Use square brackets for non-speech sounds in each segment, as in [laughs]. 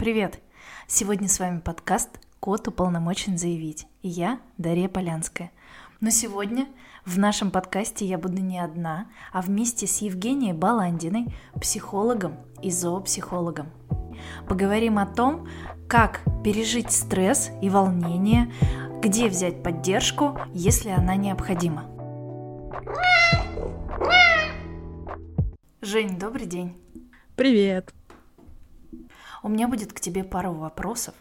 Привет! Сегодня с вами подкаст «Кот уполномочен заявить» и я, Дарья Полянская. Но сегодня в нашем подкасте я буду не одна, а вместе с Евгенией Баландиной, психологом и зоопсихологом. Поговорим о том, как пережить стресс и волнение, где взять поддержку, если она необходима. Жень, добрый день. Привет. У меня будет к тебе пару вопросов.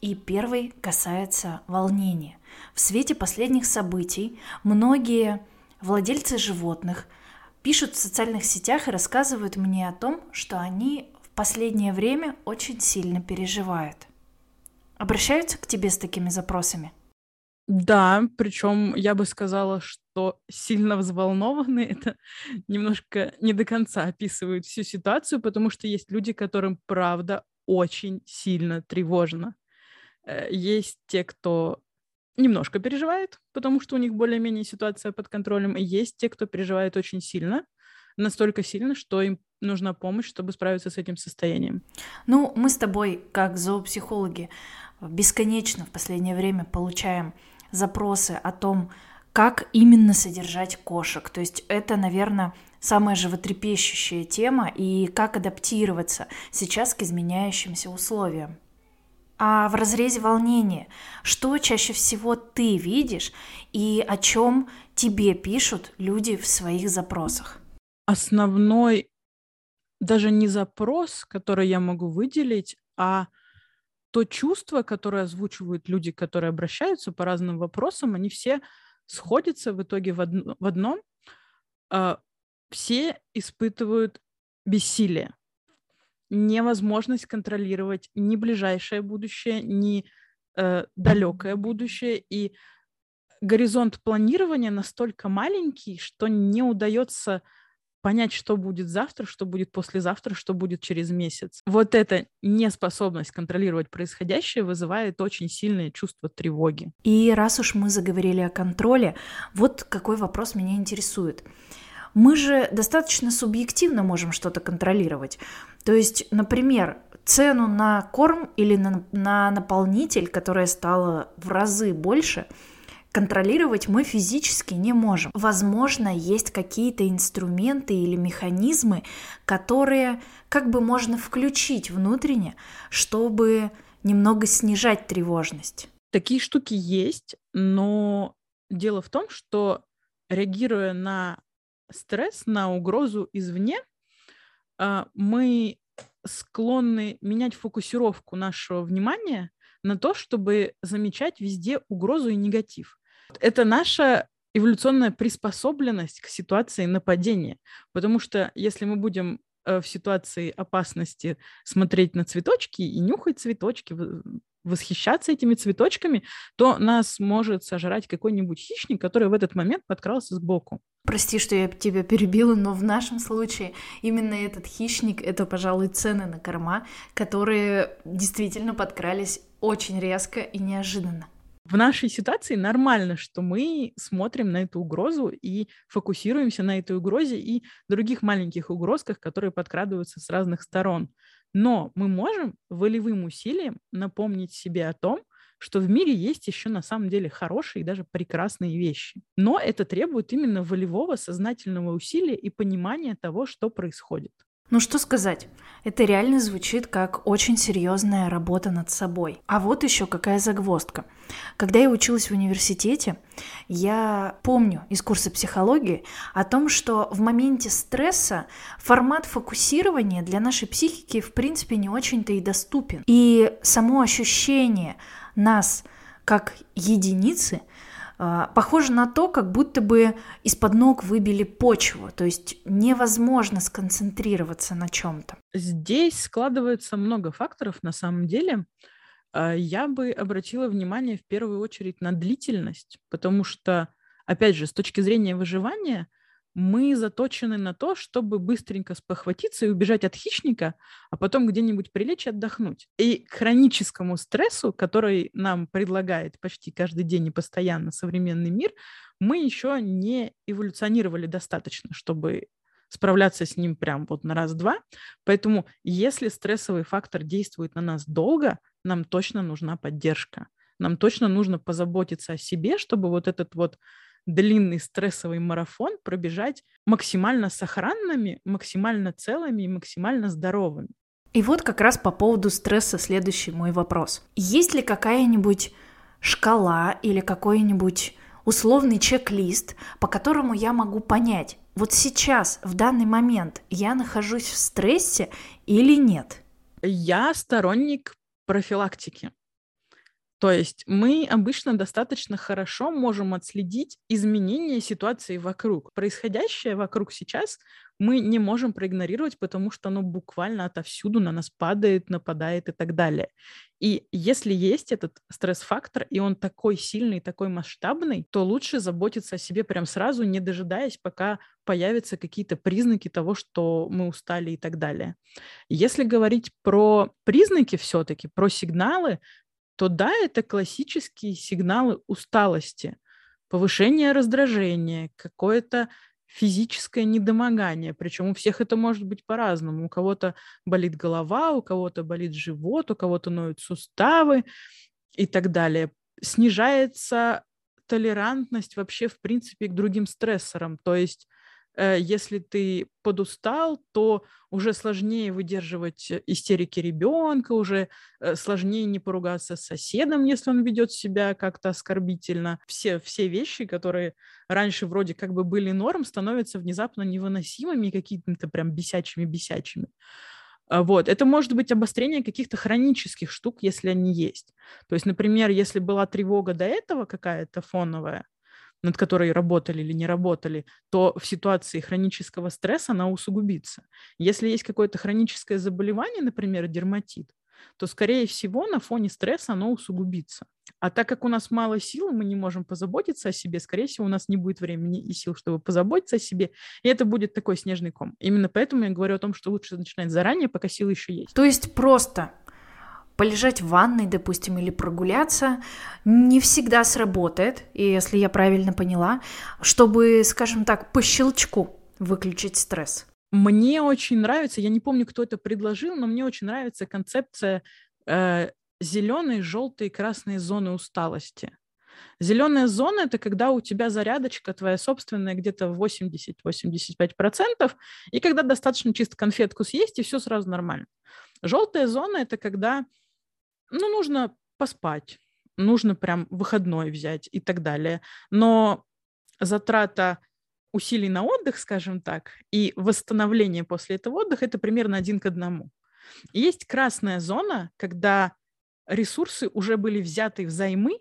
И первый касается волнения. В свете последних событий многие владельцы животных пишут в социальных сетях и рассказывают мне о том, что они в последнее время очень сильно переживают. Обращаются к тебе с такими запросами? Да, причем я бы сказала, что сильно взволнованы. Это немножко не до конца описывает всю ситуацию, потому что есть люди, которым правда очень сильно тревожно. Э, есть те, кто немножко переживает, потому что у них более-менее ситуация под контролем, и есть те, кто переживает очень сильно, настолько сильно, что им нужна помощь, чтобы справиться с этим состоянием. Ну, мы с тобой, как зоопсихологи, бесконечно в последнее время получаем запросы о том, как именно содержать кошек. То есть это, наверное, самая животрепещущая тема и как адаптироваться сейчас к изменяющимся условиям. А в разрезе волнения, что чаще всего ты видишь и о чем тебе пишут люди в своих запросах? Основной даже не запрос, который я могу выделить, а то чувство, которое озвучивают люди, которые обращаются по разным вопросам, они все сходятся в итоге в, одно, в одном. Э, все испытывают бессилие, невозможность контролировать ни ближайшее будущее, ни э, далекое будущее. И горизонт планирования настолько маленький, что не удается понять, что будет завтра, что будет послезавтра, что будет через месяц. Вот эта неспособность контролировать происходящее вызывает очень сильное чувство тревоги. И раз уж мы заговорили о контроле, вот какой вопрос меня интересует. Мы же достаточно субъективно можем что-то контролировать. То есть, например, цену на корм или на, на наполнитель, которая стала в разы больше – контролировать мы физически не можем. Возможно, есть какие-то инструменты или механизмы, которые как бы можно включить внутренне, чтобы немного снижать тревожность. Такие штуки есть, но дело в том, что реагируя на стресс, на угрозу извне, а, мы склонны менять фокусировку нашего внимания на то, чтобы замечать везде угрозу и негатив. Это наша эволюционная приспособленность к ситуации нападения. Потому что если мы будем э, в ситуации опасности смотреть на цветочки и нюхать цветочки, восхищаться этими цветочками, то нас может сожрать какой-нибудь хищник, который в этот момент подкрался сбоку. Прости, что я тебя перебила, но в нашем случае именно этот хищник — это, пожалуй, цены на корма, которые действительно подкрались очень резко и неожиданно в нашей ситуации нормально, что мы смотрим на эту угрозу и фокусируемся на этой угрозе и других маленьких угрозках, которые подкрадываются с разных сторон. Но мы можем волевым усилием напомнить себе о том, что в мире есть еще на самом деле хорошие и даже прекрасные вещи. Но это требует именно волевого сознательного усилия и понимания того, что происходит. Ну что сказать, это реально звучит как очень серьезная работа над собой. А вот еще какая загвоздка. Когда я училась в университете, я помню из курса психологии о том, что в моменте стресса формат фокусирования для нашей психики в принципе не очень-то и доступен. И само ощущение нас как единицы – похоже на то, как будто бы из-под ног выбили почву, то есть невозможно сконцентрироваться на чем-то. Здесь складывается много факторов на самом деле. А, я бы обратила внимание в первую очередь на длительность, потому что, опять же, с точки зрения выживания – мы заточены на то, чтобы быстренько спохватиться и убежать от хищника, а потом где-нибудь прилечь и отдохнуть. И к хроническому стрессу, который нам предлагает почти каждый день и постоянно современный мир, мы еще не эволюционировали достаточно, чтобы справляться с ним прям вот на раз-два. Поэтому если стрессовый фактор действует на нас долго, нам точно нужна поддержка. Нам точно нужно позаботиться о себе, чтобы вот этот вот длинный стрессовый марафон пробежать максимально сохранными, максимально целыми и максимально здоровыми. И вот как раз по поводу стресса следующий мой вопрос. Есть ли какая-нибудь шкала или какой-нибудь условный чек-лист, по которому я могу понять, вот сейчас, в данный момент, я нахожусь в стрессе или нет? Я сторонник профилактики. То есть мы обычно достаточно хорошо можем отследить изменения ситуации вокруг. Происходящее вокруг сейчас мы не можем проигнорировать, потому что оно буквально отовсюду на нас падает, нападает и так далее. И если есть этот стресс-фактор, и он такой сильный, такой масштабный, то лучше заботиться о себе прям сразу, не дожидаясь, пока появятся какие-то признаки того, что мы устали и так далее. Если говорить про признаки все-таки, про сигналы, то да, это классические сигналы усталости, повышение раздражения, какое-то физическое недомогание. Причем у всех это может быть по-разному. У кого-то болит голова, у кого-то болит живот, у кого-то ноют суставы и так далее. Снижается толерантность вообще, в принципе, к другим стрессорам. То есть если ты подустал, то уже сложнее выдерживать истерики ребенка, уже э, сложнее не поругаться с соседом, если он ведет себя как-то оскорбительно. Все, все вещи, которые раньше вроде как бы были норм, становятся внезапно невыносимыми какими-то прям бесячими-бесячими. А, вот. Это может быть обострение каких-то хронических штук, если они есть. То есть, например, если была тревога до этого какая-то фоновая, над которой работали или не работали, то в ситуации хронического стресса она усугубится. Если есть какое-то хроническое заболевание, например, дерматит, то, скорее всего, на фоне стресса оно усугубится. А так как у нас мало сил, мы не можем позаботиться о себе, скорее всего, у нас не будет времени и сил, чтобы позаботиться о себе, и это будет такой снежный ком. Именно поэтому я говорю о том, что лучше начинать заранее, пока силы еще есть. То есть просто полежать в ванной, допустим, или прогуляться, не всегда сработает, и если я правильно поняла, чтобы, скажем так, по щелчку выключить стресс. Мне очень нравится, я не помню, кто это предложил, но мне очень нравится концепция э, зеленой, желтой и красной зоны усталости. Зеленая зона – это когда у тебя зарядочка твоя собственная где-то 80-85%, и когда достаточно чисто конфетку съесть, и все сразу нормально. Желтая зона – это когда ну, нужно поспать, нужно прям выходной взять и так далее. Но затрата усилий на отдых, скажем так, и восстановление после этого отдыха – это примерно один к одному. Есть красная зона, когда ресурсы уже были взяты взаймы,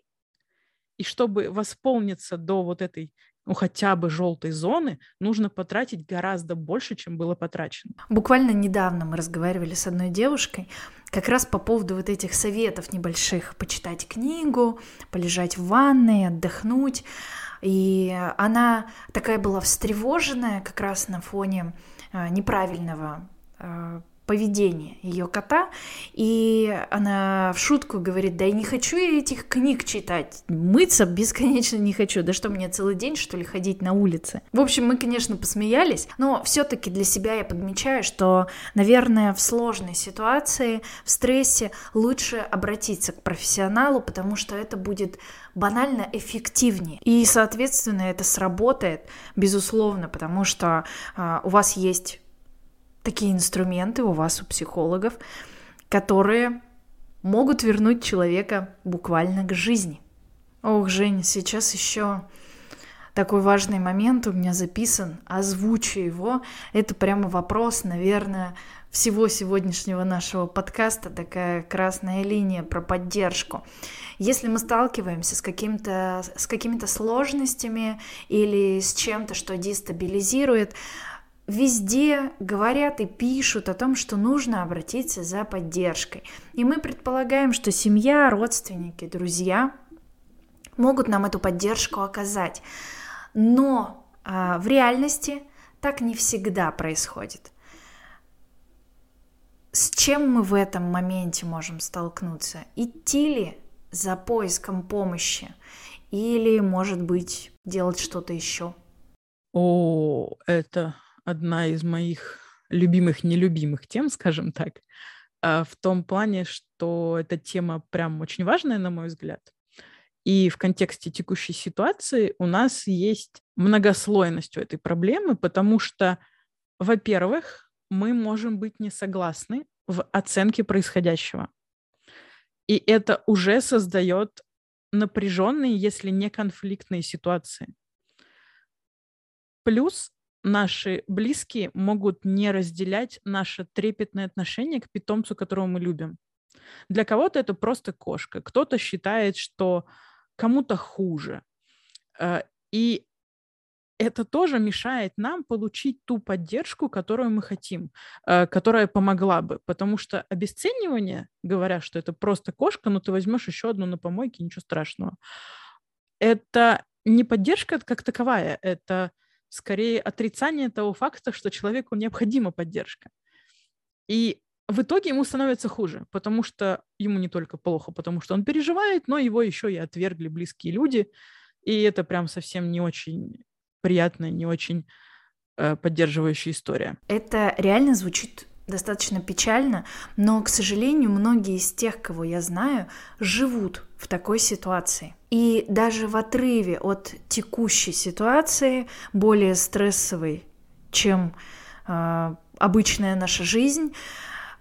и чтобы восполниться до вот этой ну, хотя бы желтой зоны, нужно потратить гораздо больше, чем было потрачено. Буквально недавно мы разговаривали с одной девушкой как раз по поводу вот этих советов небольших. Почитать книгу, полежать в ванной, отдохнуть. И она такая была встревоженная как раз на фоне а, неправильного а, поведение ее кота, и она в шутку говорит, да я не хочу я этих книг читать, мыться бесконечно не хочу, да что мне целый день, что ли, ходить на улице. В общем, мы, конечно, посмеялись, но все-таки для себя я подмечаю, что, наверное, в сложной ситуации, в стрессе лучше обратиться к профессионалу, потому что это будет банально эффективнее. И, соответственно, это сработает, безусловно, потому что э, у вас есть такие инструменты у вас, у психологов, которые могут вернуть человека буквально к жизни. Ох, Женя, сейчас еще такой важный момент у меня записан, озвучу его. Это прямо вопрос, наверное, всего сегодняшнего нашего подкаста, такая красная линия про поддержку. Если мы сталкиваемся с, каким-то, с какими-то сложностями или с чем-то, что дестабилизирует, везде говорят и пишут о том, что нужно обратиться за поддержкой. И мы предполагаем, что семья, родственники, друзья могут нам эту поддержку оказать. Но а, в реальности так не всегда происходит. С чем мы в этом моменте можем столкнуться? Идти ли за поиском помощи? Или, может быть, делать что-то еще? О, это одна из моих любимых, нелюбимых тем, скажем так, а, в том плане, что эта тема прям очень важная, на мой взгляд. И в контексте текущей ситуации у нас есть многослойность у этой проблемы, потому что, во-первых, мы можем быть не согласны в оценке происходящего. И это уже создает напряженные, если не конфликтные ситуации. Плюс наши близкие могут не разделять наше трепетное отношение к питомцу, которого мы любим. Для кого-то это просто кошка, кто-то считает, что кому-то хуже. Э, и это тоже мешает нам получить ту поддержку, которую мы хотим, э, которая помогла бы. Потому что обесценивание, говоря, что это просто кошка, но ты возьмешь еще одну на помойке, ничего страшного, это не поддержка как таковая, это скорее отрицание того факта, что человеку необходима поддержка. И в итоге ему становится хуже, потому что ему не только плохо, потому что он переживает, но его еще и отвергли близкие люди, и это прям совсем не очень приятная, не очень э, поддерживающая история. Это реально звучит достаточно печально, но, к сожалению, многие из тех, кого я знаю, живут в такой ситуации. И даже в отрыве от текущей ситуации, более стрессовой, чем э, обычная наша жизнь,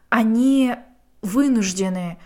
они вынуждены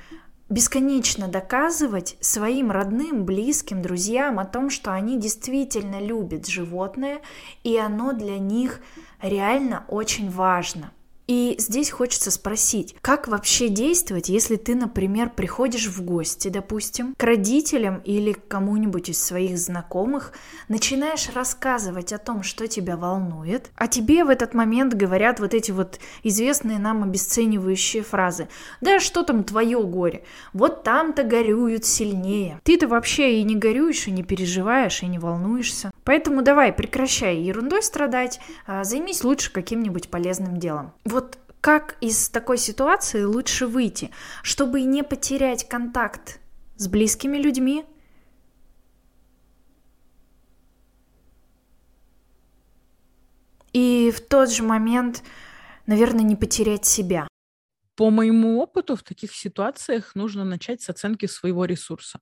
бесконечно доказывать своим родным, близким, друзьям о том, что они действительно любят животное, и оно для них реально очень важно. И здесь хочется спросить, как вообще действовать, если ты, например, приходишь в гости, допустим, к родителям или к кому-нибудь из своих знакомых, начинаешь рассказывать о том, что тебя волнует, а тебе в этот момент говорят вот эти вот известные нам обесценивающие фразы. Да что там твое горе? Вот там-то горюют сильнее. Ты-то вообще и не горюешь, и не переживаешь, и не волнуешься. Поэтому давай, прекращай ерундой страдать, а займись лучше каким-нибудь полезным делом вот как из такой ситуации лучше выйти, чтобы не потерять контакт с близкими людьми, и в тот же момент, наверное, не потерять себя. По моему опыту в таких ситуациях нужно начать с оценки своего ресурса.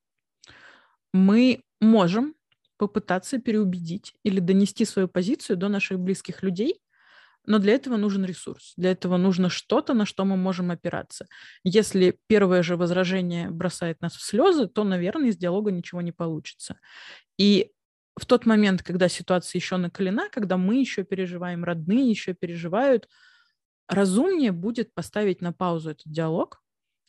Мы можем попытаться переубедить или донести свою позицию до наших близких людей, но для этого нужен ресурс, для этого нужно что-то, на что мы можем опираться. Если первое же возражение бросает нас в слезы, то, наверное, из диалога ничего не получится. И в тот момент, когда ситуация еще накалена, когда мы еще переживаем, родные еще переживают, разумнее будет поставить на паузу этот диалог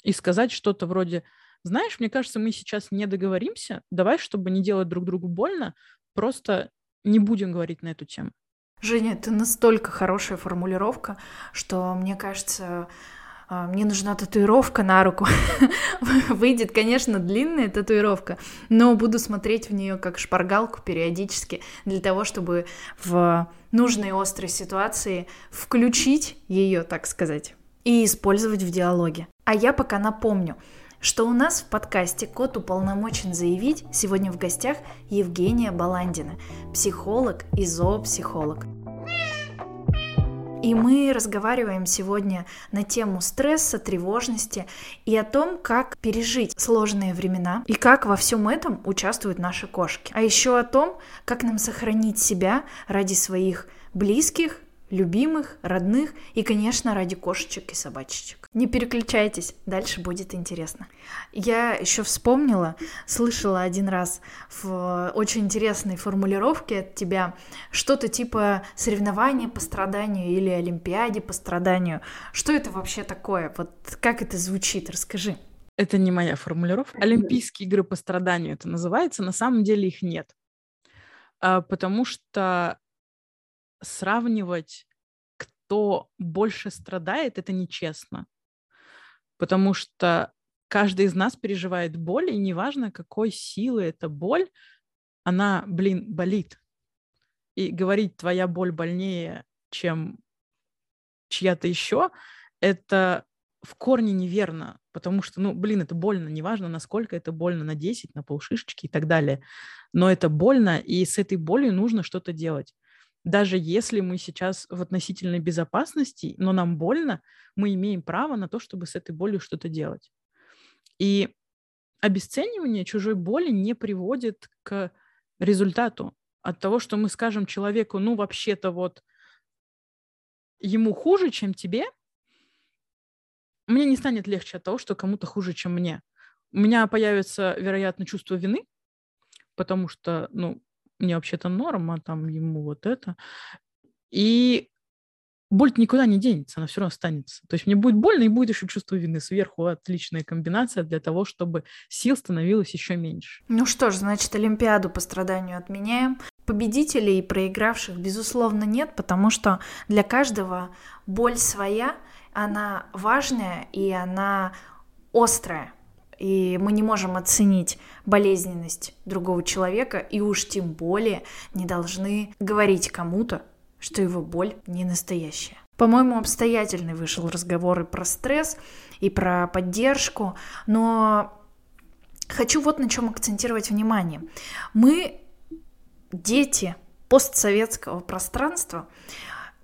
и сказать что-то вроде, знаешь, мне кажется, мы сейчас не договоримся, давай, чтобы не делать друг другу больно, просто не будем говорить на эту тему. Женя, это настолько хорошая формулировка, что мне кажется, а, мне нужна татуировка на руку. [laughs] Выйдет, конечно, длинная татуировка, но буду смотреть в нее как шпаргалку периодически для того, чтобы в нужной острой ситуации включить ее, так сказать, и использовать в диалоге. А я пока напомню, что у нас в подкасте «Кот уполномочен заявить» сегодня в гостях Евгения Баландина, психолог и зоопсихолог. И мы разговариваем сегодня на тему стресса, тревожности и о том, как пережить сложные времена и как во всем этом участвуют наши кошки. А еще о том, как нам сохранить себя ради своих близких, любимых, родных и, конечно, ради кошечек и собачечек. Не переключайтесь, дальше будет интересно. Я еще вспомнила, слышала один раз в очень интересной формулировке от тебя что-то типа соревнования по страданию или олимпиаде по страданию. Что это вообще такое? Вот как это звучит? Расскажи. Это не моя формулировка. Олимпийские игры по страданию это называется. На самом деле их нет. А, потому что сравнивать, кто больше страдает, это нечестно. Потому что каждый из нас переживает боль, и неважно, какой силы эта боль, она, блин, болит. И говорить, твоя боль больнее, чем чья-то еще, это в корне неверно, потому что, ну, блин, это больно, неважно, насколько это больно, на 10, на полшишечки и так далее, но это больно, и с этой болью нужно что-то делать. Даже если мы сейчас в относительной безопасности, но нам больно, мы имеем право на то, чтобы с этой болью что-то делать. И обесценивание чужой боли не приводит к результату. От того, что мы скажем человеку, ну, вообще-то вот ему хуже, чем тебе, мне не станет легче от того, что кому-то хуже, чем мне. У меня появится, вероятно, чувство вины, потому что, ну, мне вообще-то норма, там ему вот это. И боль никуда не денется, она все равно останется. То есть мне будет больно и будет еще чувство вины сверху. Отличная комбинация для того, чтобы сил становилось еще меньше. Ну что ж, значит, Олимпиаду по страданию отменяем. Победителей и проигравших, безусловно, нет, потому что для каждого боль своя, она важная и она острая и мы не можем оценить болезненность другого человека, и уж тем более не должны говорить кому-то, что его боль не настоящая. По-моему, обстоятельный вышел разговор и про стресс, и про поддержку, но хочу вот на чем акцентировать внимание. Мы, дети постсоветского пространства,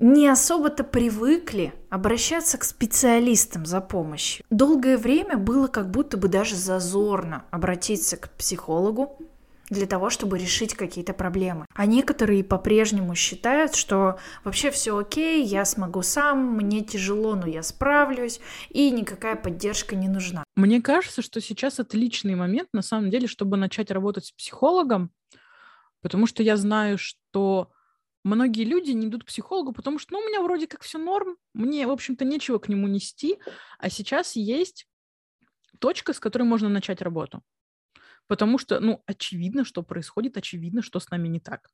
не особо-то привыкли обращаться к специалистам за помощью. Долгое время было как будто бы даже зазорно обратиться к психологу для того, чтобы решить какие-то проблемы. А некоторые по-прежнему считают, что вообще все окей, я смогу сам, мне тяжело, но я справлюсь, и никакая поддержка не нужна. Мне кажется, что сейчас отличный момент, на самом деле, чтобы начать работать с психологом, потому что я знаю, что многие люди не идут к психологу, потому что, ну, у меня вроде как все норм, мне, в общем-то, нечего к нему нести, а сейчас есть точка, с которой можно начать работу. Потому что, ну, очевидно, что происходит, очевидно, что с нами не так.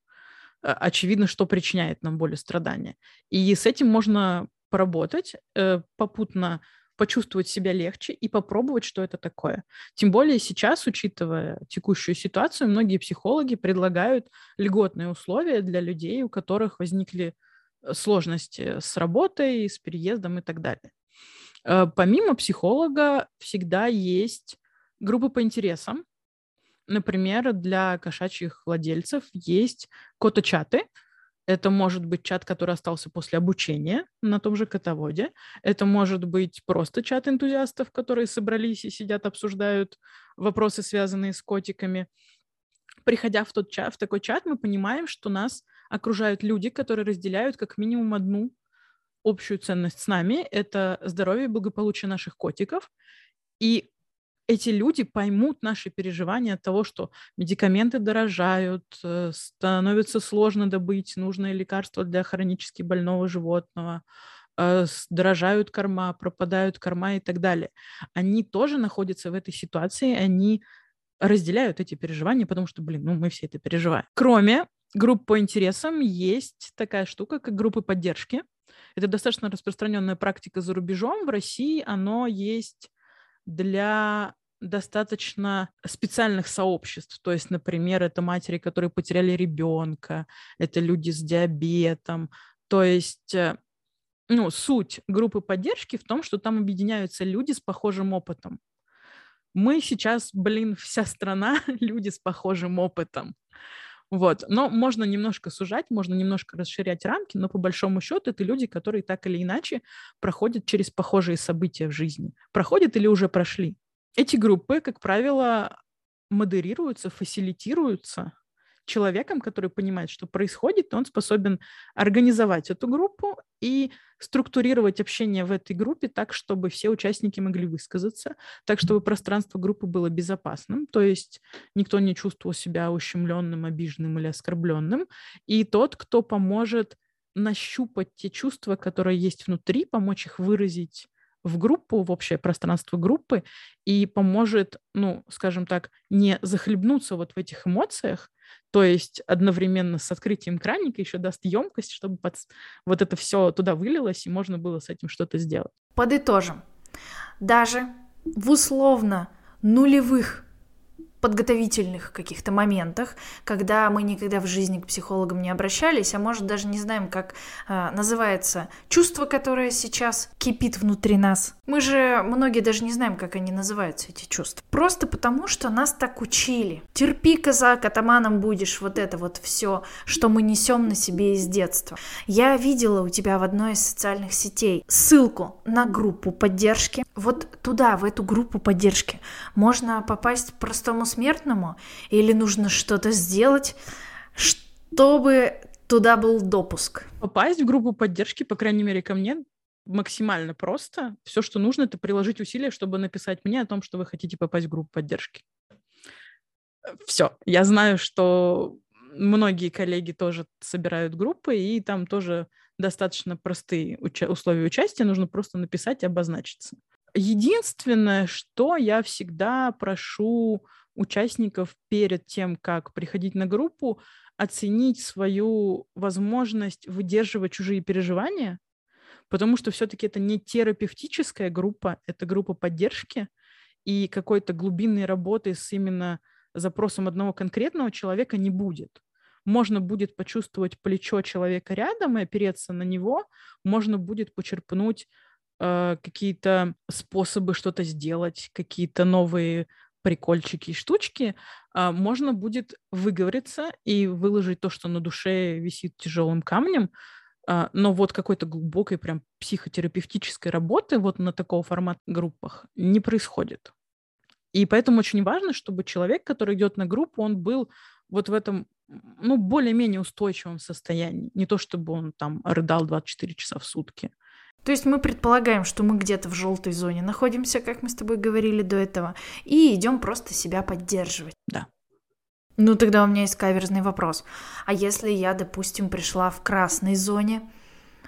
Э, очевидно, что причиняет нам боль и страдания. И с этим можно поработать, э, попутно почувствовать себя легче и попробовать, что это такое. Тем более сейчас, учитывая текущую ситуацию, многие психологи предлагают льготные условия для людей, у которых возникли э, сложности с работой, с переездом и так далее. Э, помимо психолога всегда есть группы по интересам. Например, для кошачьих владельцев есть коточаты, это может быть чат, который остался после обучения на том же котоводе. Это может быть просто чат энтузиастов, которые собрались и сидят, обсуждают вопросы, связанные с котиками. Приходя в, тот чат, в такой чат, мы понимаем, что нас окружают люди, которые разделяют как минимум одну общую ценность с нами. Это здоровье и благополучие наших котиков. И эти люди поймут наши переживания от того, что медикаменты дорожают, э, становится сложно добыть нужное лекарство для хронически больного животного, э, дорожают корма, пропадают корма и так далее. Они тоже находятся в этой ситуации, они разделяют эти переживания, потому что, блин, ну мы все это переживаем. Кроме групп по интересам есть такая штука, как группы поддержки. Это достаточно распространенная практика за рубежом. В России оно есть для достаточно специальных сообществ. То есть, например, это матери, которые потеряли ребенка, это люди с диабетом. То есть, э, ну, суть группы поддержки в том, что там объединяются люди с похожим опытом. Мы сейчас, блин, вся страна, [laughs] люди с похожим опытом. Вот. Но можно немножко сужать, можно немножко расширять рамки, но по большому счету это люди, которые так или иначе проходят через похожие события в жизни. Проходят или уже прошли. Эти группы, как правило, модерируются, фасилитируются человеком, который понимает, что происходит, он способен организовать эту группу и структурировать общение в этой группе так, чтобы все участники могли высказаться, так, чтобы пространство группы было безопасным, то есть никто не чувствовал себя ущемленным, обиженным или оскорбленным, и тот, кто поможет нащупать те чувства, которые есть внутри, помочь их выразить в группу, в общее пространство группы и поможет, ну, скажем так, не захлебнуться вот в этих эмоциях, то есть одновременно с открытием краника еще даст емкость, чтобы под... вот это все туда вылилось, и можно было с этим что-то сделать. Подытожим. Даже в условно нулевых подготовительных каких-то моментах, когда мы никогда в жизни к психологам не обращались, а может даже не знаем, как э, называется чувство, которое сейчас кипит внутри нас. Мы же многие даже не знаем, как они называются, эти чувства. Просто потому, что нас так учили. Терпи, казак, атаманом будешь, вот это вот все, что мы несем на себе из детства. Я видела у тебя в одной из социальных сетей ссылку на группу поддержки. Вот туда, в эту группу поддержки, можно попасть простому смертному? Или нужно что-то сделать, чтобы туда был допуск? Попасть в группу поддержки, по крайней мере, ко мне максимально просто. Все, что нужно, это приложить усилия, чтобы написать мне о том, что вы хотите попасть в группу поддержки. Все. Я знаю, что многие коллеги тоже собирают группы, и там тоже достаточно простые уча- условия участия. Нужно просто написать и обозначиться. Единственное, что я всегда прошу участников перед тем, как приходить на группу, оценить свою возможность выдерживать чужие переживания, потому что все-таки это не терапевтическая группа, это группа поддержки, и какой-то глубинной работы с именно запросом одного конкретного человека не будет. Можно будет почувствовать плечо человека рядом и опереться на него, можно будет почерпнуть э, какие-то способы что-то сделать, какие-то новые прикольчики и штучки, а, можно будет выговориться и выложить то, что на душе висит тяжелым камнем, а, но вот какой-то глубокой прям психотерапевтической работы вот на такого формата группах не происходит. И поэтому очень важно, чтобы человек, который идет на группу, он был вот в этом, ну, более-менее устойчивом состоянии. Не то, чтобы он там рыдал 24 часа в сутки. То есть мы предполагаем, что мы где-то в желтой зоне находимся, как мы с тобой говорили до этого, и идем просто себя поддерживать. Да. Ну тогда у меня есть каверзный вопрос. А если я, допустим, пришла в красной зоне,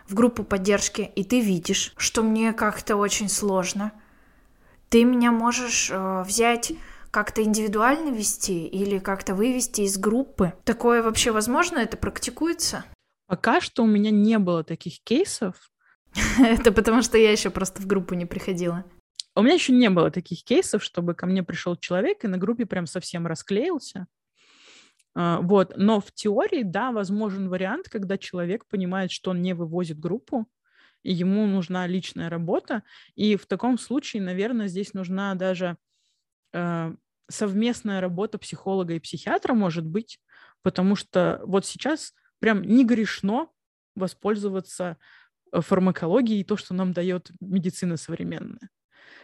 в группу поддержки, и ты видишь, что мне как-то очень сложно, ты меня можешь э, взять как-то индивидуально вести или как-то вывести из группы? Такое вообще возможно? Это практикуется? Пока что у меня не было таких кейсов, [laughs] Это потому что я еще просто в группу не приходила. У меня еще не было таких кейсов, чтобы ко мне пришел человек и на группе прям совсем расклеился. А, вот. Но в теории, да, возможен вариант, когда человек понимает, что он не вывозит группу, и ему нужна личная работа. И в таком случае, наверное, здесь нужна даже э, совместная работа психолога и психиатра, может быть, потому что вот сейчас прям не грешно воспользоваться фармакологии и то, что нам дает медицина современная.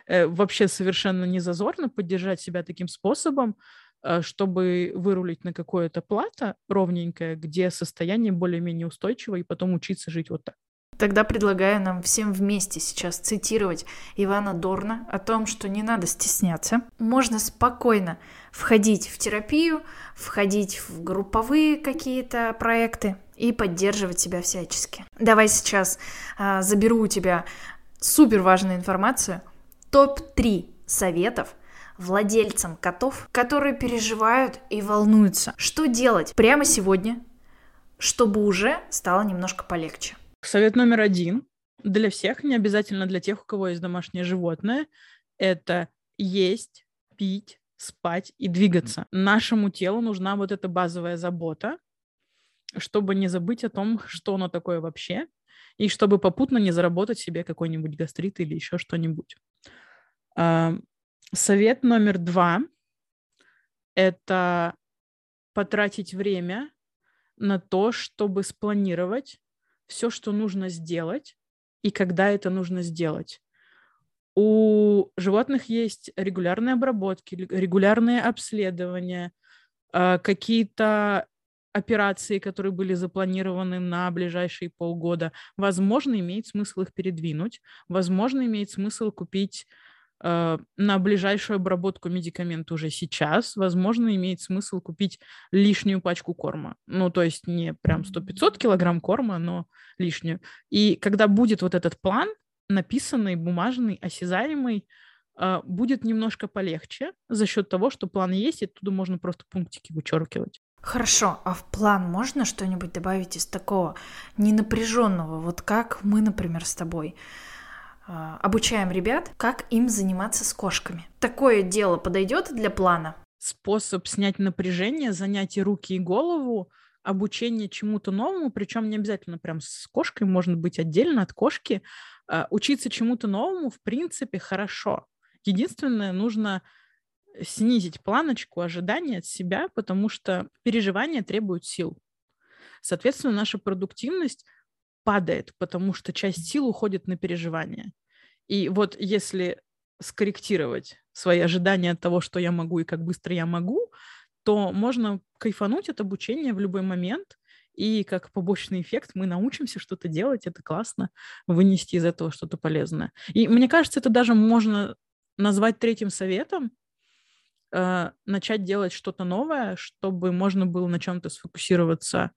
Э, вообще совершенно не зазорно поддержать себя таким способом, э, чтобы вырулить на какое-то плато ровненькое, где состояние более-менее устойчивое, и потом учиться жить вот так. Тогда предлагаю нам всем вместе сейчас цитировать Ивана Дорна о том, что не надо стесняться. Можно спокойно входить в терапию, входить в групповые какие-то проекты и поддерживать себя всячески. Давай сейчас а, заберу у тебя супер важную информацию. Топ-3 советов владельцам котов, которые переживают и волнуются. Что делать прямо сегодня, чтобы уже стало немножко полегче? Совет номер один для всех, не обязательно для тех, у кого есть домашнее животное, это есть, пить, спать и двигаться. Нашему телу нужна вот эта базовая забота, чтобы не забыть о том, что оно такое вообще, и чтобы попутно не заработать себе какой-нибудь гастрит или еще что-нибудь. Совет номер два – это потратить время на то, чтобы спланировать все, что нужно сделать и когда это нужно сделать. У животных есть регулярные обработки, регулярные обследования, а, какие-то операции, которые были запланированы на ближайшие полгода. Возможно, имеет смысл их передвинуть. Возможно, имеет смысл купить Э, на ближайшую обработку медикамента уже сейчас, возможно, имеет смысл купить лишнюю пачку корма. Ну, то есть не прям 100-500 килограмм корма, но лишнюю. И когда будет вот этот план, написанный, бумажный, осязаемый, э, будет немножко полегче за счет того, что план есть, и оттуда можно просто пунктики вычеркивать. Хорошо, а в план можно что-нибудь добавить из такого ненапряженного, вот как мы, например, с тобой? А, обучаем ребят, как им заниматься с кошками. Такое дело подойдет для плана? способ снять напряжение, занять и руки, и голову, обучение чему-то новому, причем не обязательно прям с кошкой, можно быть отдельно от кошки. А, учиться чему-то новому, в принципе, хорошо. Единственное, нужно снизить планочку ожидания от себя, потому что переживания требуют сил. Соответственно, наша продуктивность падает, потому что часть сил уходит на переживания. И вот если скорректировать свои ожидания от того, что я могу и как быстро я могу, то можно кайфануть от обучения в любой момент, и как побочный эффект мы научимся что-то делать, это классно, вынести из этого что-то полезное. И мне кажется, это даже можно назвать третьим советом, э, начать делать что-то новое, чтобы можно было на чем-то сфокусироваться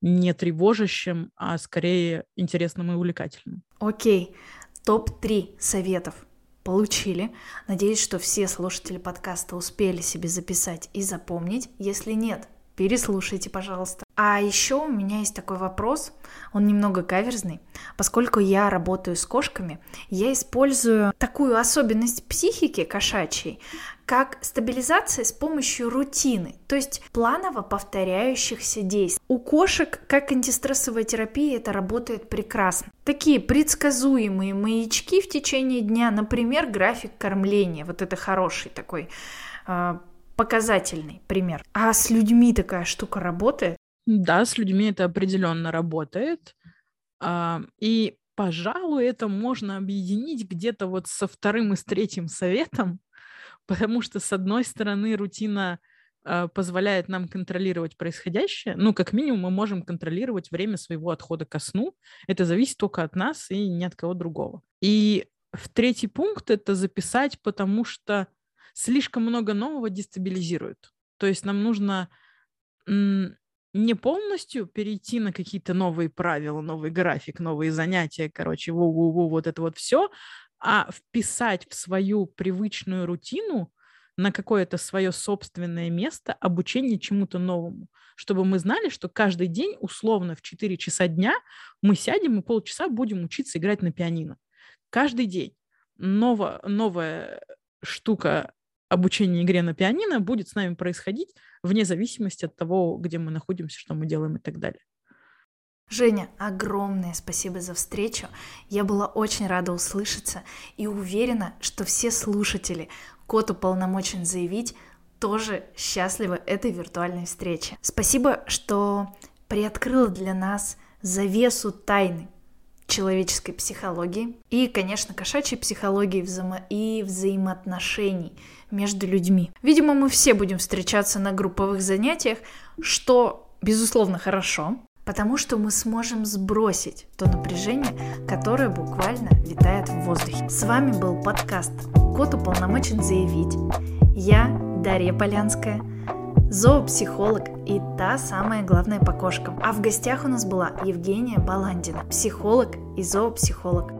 не тревожащим, а скорее интересным и увлекательным. Окей, топ-3 советов получили. Надеюсь, что все слушатели подкаста успели себе записать и запомнить. Если нет, переслушайте, пожалуйста. А еще у меня есть такой вопрос, он немного каверзный. Поскольку я работаю с кошками, я использую такую особенность психики кошачьей, как стабилизация с помощью рутины, то есть планово повторяющихся действий. У кошек, как антистрессовая терапия, это работает прекрасно. Такие предсказуемые маячки в течение дня, например, график кормления, вот это хороший такой э, показательный пример. А с людьми такая штука работает? Да, с людьми это определенно работает. А, и, пожалуй, это можно объединить где-то вот со вторым и с третьим советом, [laughs] потому что, с одной стороны, рутина а, позволяет нам контролировать происходящее. Ну, как минимум, мы можем контролировать время своего отхода ко сну. Это зависит только от нас и ни от кого другого. И в третий пункт это записать, потому что слишком много нового дестабилизирует. То есть нам нужно не полностью перейти на какие-то новые правила, новый график, новые занятия, короче, ву-ву-ву, вот это вот все, а вписать в свою привычную рутину на какое-то свое собственное место обучение чему-то новому, чтобы мы знали, что каждый день, условно, в 4 часа дня мы сядем и полчаса будем учиться играть на пианино. Каждый день ново, новая штука обучение игре на пианино будет с нами происходить вне зависимости от того, где мы находимся, что мы делаем и так далее. Женя, огромное спасибо за встречу. Я была очень рада услышаться и уверена, что все слушатели кот уполномочен заявить тоже счастливы этой виртуальной встрече. Спасибо, что приоткрыла для нас завесу тайны человеческой психологии и, конечно, кошачьей психологии взаимо- и взаимоотношений между людьми. Видимо, мы все будем встречаться на групповых занятиях, что, безусловно, хорошо, потому что мы сможем сбросить то напряжение, которое буквально витает в воздухе. С вами был подкаст «Кот уполномочен заявить». Я Дарья Полянская – зоопсихолог и та самая главная по кошкам. А в гостях у нас была Евгения Баландина, психолог и зоопсихолог.